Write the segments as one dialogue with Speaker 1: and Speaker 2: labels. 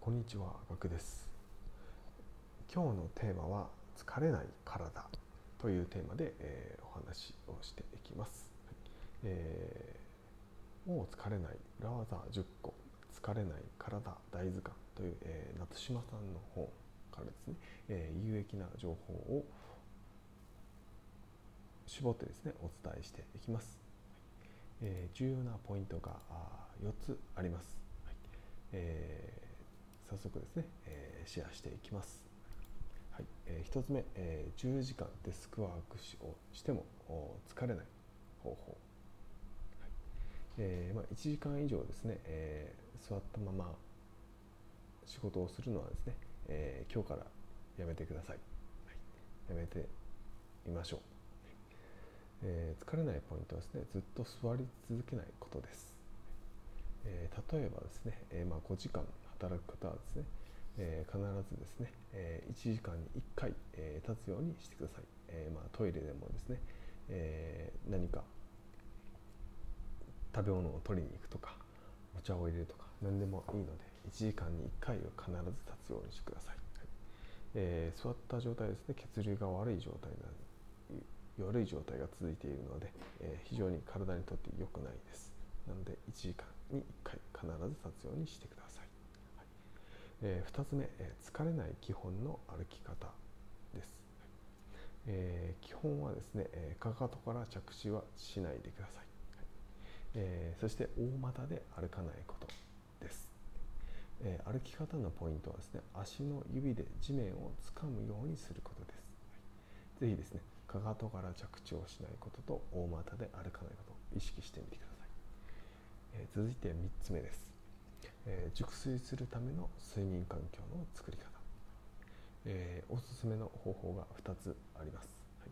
Speaker 1: こんにちは、ガクです。今日のテーマは疲れない体というテーマで、えーお話をしていきます。えーもう疲れない裏技10個疲れない体大図鑑という、えー夏島さんの本からですね、えー有益な情報を絞ってですねお伝えしていきます。えー重要なポイントが4つあります。はいえー早速ですね、えーシェアしていきます。はいえー1つ目、えー10時間デスクワークしをしても疲れない方法、はいえーまあ、1時間以上ですね、えー座ったまま仕事をするのはですね、えー今日からやめてください、はい、やめてみましょう、えー疲れないポイントはですねずっと座り続けないことです、えー例えばですね、えーまあ、5時間働く方はですね、え必ずですね、えー1時間に1回、え立つようにしてください、えまあ、トイレでもですね、え何か食べ物を取りに行くとかお茶を入れるとか何でもいいので1時間に1回は必ず立つようにしてください、はい。えー座った状態ですね血流が悪い状態な悪い状態が続いているので、えー非常に体にとって良くないです。なので1時間に1回必ず立つようにしてください、はい。え2つ目、えー疲れない基本の歩き方です、えー基本はですね、えーかかとから着地はしないでください、はい。えーそして大股で歩かないことです、えー歩き方のポイントはですね足の指で地面を掴むようにすることです、はい、ぜひですねかかとから着地をしないことと大股で歩かないことを意識してみてください、え続いて3つ目です、えー熟睡するための睡眠環境の作り方。えーおすすめの方法が2つあります、はい。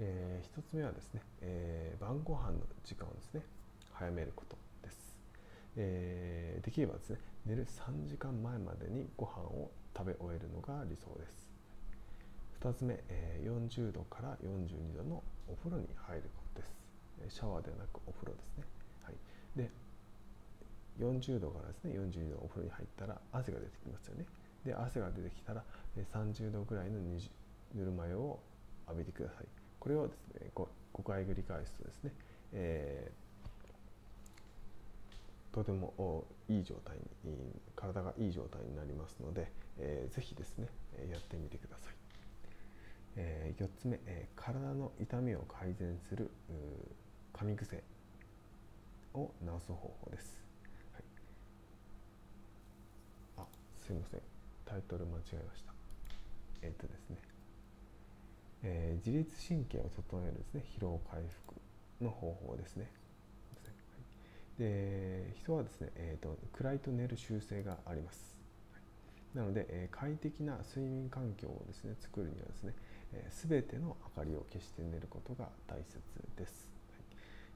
Speaker 1: え1つ目はですね、え晩ご飯の時間をですね早めることです、えできればですね寝る3時間前までにご飯を食べ終えるのが理想です。2つ目、え40度から42度のお風呂に入ることです。シャワーではなくお風呂ですね、はい、で40度からですね42度お風呂に入ったら汗が出てきますよね。で汗が出てきたら30度ぐらいのぬるま湯を浴びてください。これをですね 5, 5回繰り返すとですね、えーとてもいい状態に体がいい状態になりますので、えーぜひですねやってみてください、え4つ目、体の痛みを改善する噛み癖を治す方法です、はい、あすいません。タイトル間違えました。えっ、とですね、えー自律神経を整えるですね。疲労回復の方法ですね。で人はですね、えーと暗いと寝る習性があります。なので、えー快適な睡眠環境をですね作るにはですね、えー、全ての明かりを消して寝ることが大切です、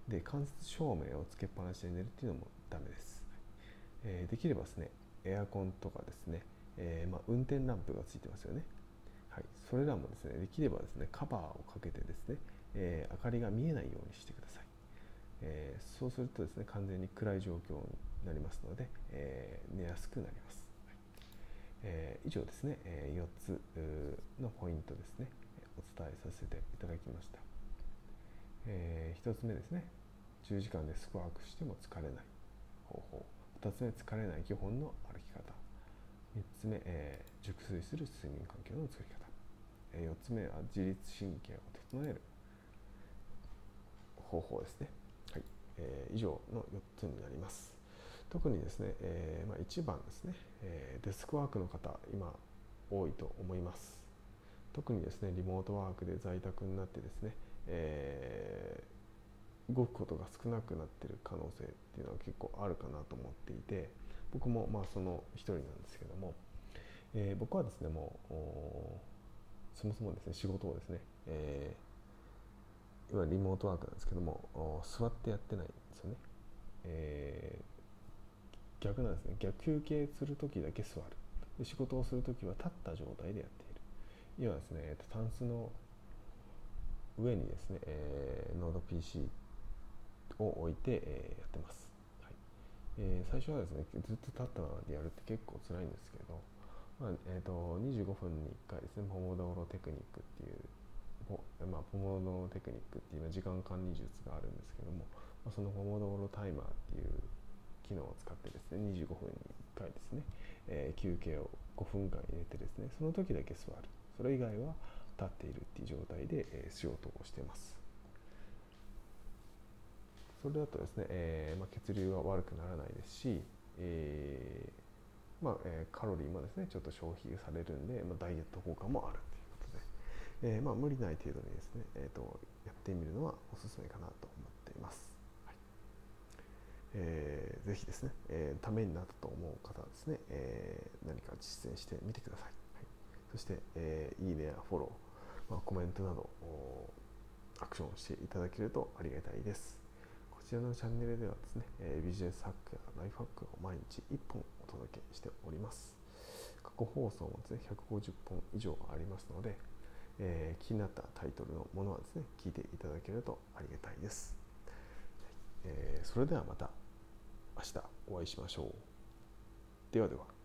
Speaker 1: で間接照明をつけっぱなしで寝るっていうのもダメです、えーできればですねエアコンとかですね、えーまあ、運転ランプがついてますよね。はい、それらもですねできればですねカバーをかけてですね、えー明かりが見えないようにしてください、えーそうするとですね完全に暗い状況になりますので、え寝やすくなります、はい。えー以上ですね、え4つのポイントですねお伝えさせていただきました、え1つ目ですね10時間でスクワークしても疲れない方法。2つ目疲れない基本の歩き方。3つ目、えー熟睡する睡眠環境の作り方、え4つ目は自律神経を整える方法ですね、はい。えー以上の4つになります。特にですね、えーまあ、1番ですね、えーデスクワークの方今多いと思います。特にですねリモートワークで在宅になってですね、えー動くことが少なくなってる可能性っていうのは結構あるかなと思っていて僕もまあその一人なんですけども、えー僕はですねもうそもそもですね仕事をですね、えーいわゆるリモートワークなんですけども座ってやってないんですよね、えー逆なんですね。逆休憩する時だけ座る。で仕事をする時は立った状態でやっている。要はですね、えーとタンスの上にですね、えー、ノード PC を置いて、えーやってます、はい。えー、最初はですねずっと立ったままでやるって結構辛いんですけど、まあえーと、25分に1回ですねポモドーロテクニックっていうポ,、まあ、ポモドーロテクニックっていう時間管理術があるんですけども、まあ、そのポモドーロタイマーっていう機能を使ってですね25分に1回ですね、えー、休憩を5分間入れてですねその時だけ座る。それ以外は立っているっていう状態で、えー、仕事をしてます。それだとですね、えーまあ、血流は悪くならないですし、えーまあえー、カロリーもですねちょっと消費されるんで、まあ、ダイエット効果もあるということで、えまあ、無理ない程度にですね、えーと、やってみるのはおすすめかなと思っています。はいえー、ぜひですね、えー、ためになったと思う方はですね、えー、何か実践してみてください。はい、そして、えー、いいねやフォロー、まあ、コメントなどアクションしていただけるとありがたいです。ちらのチャンネルではですね、え、ビジネスハックやライフハックを毎日1本お届けしております。過去放送もですね、150本以上ありますので、えー、気になったタイトルのものはですね、聞いていただけるとありがたいです。えー、それではまた明日お会いしましょう。ではでは。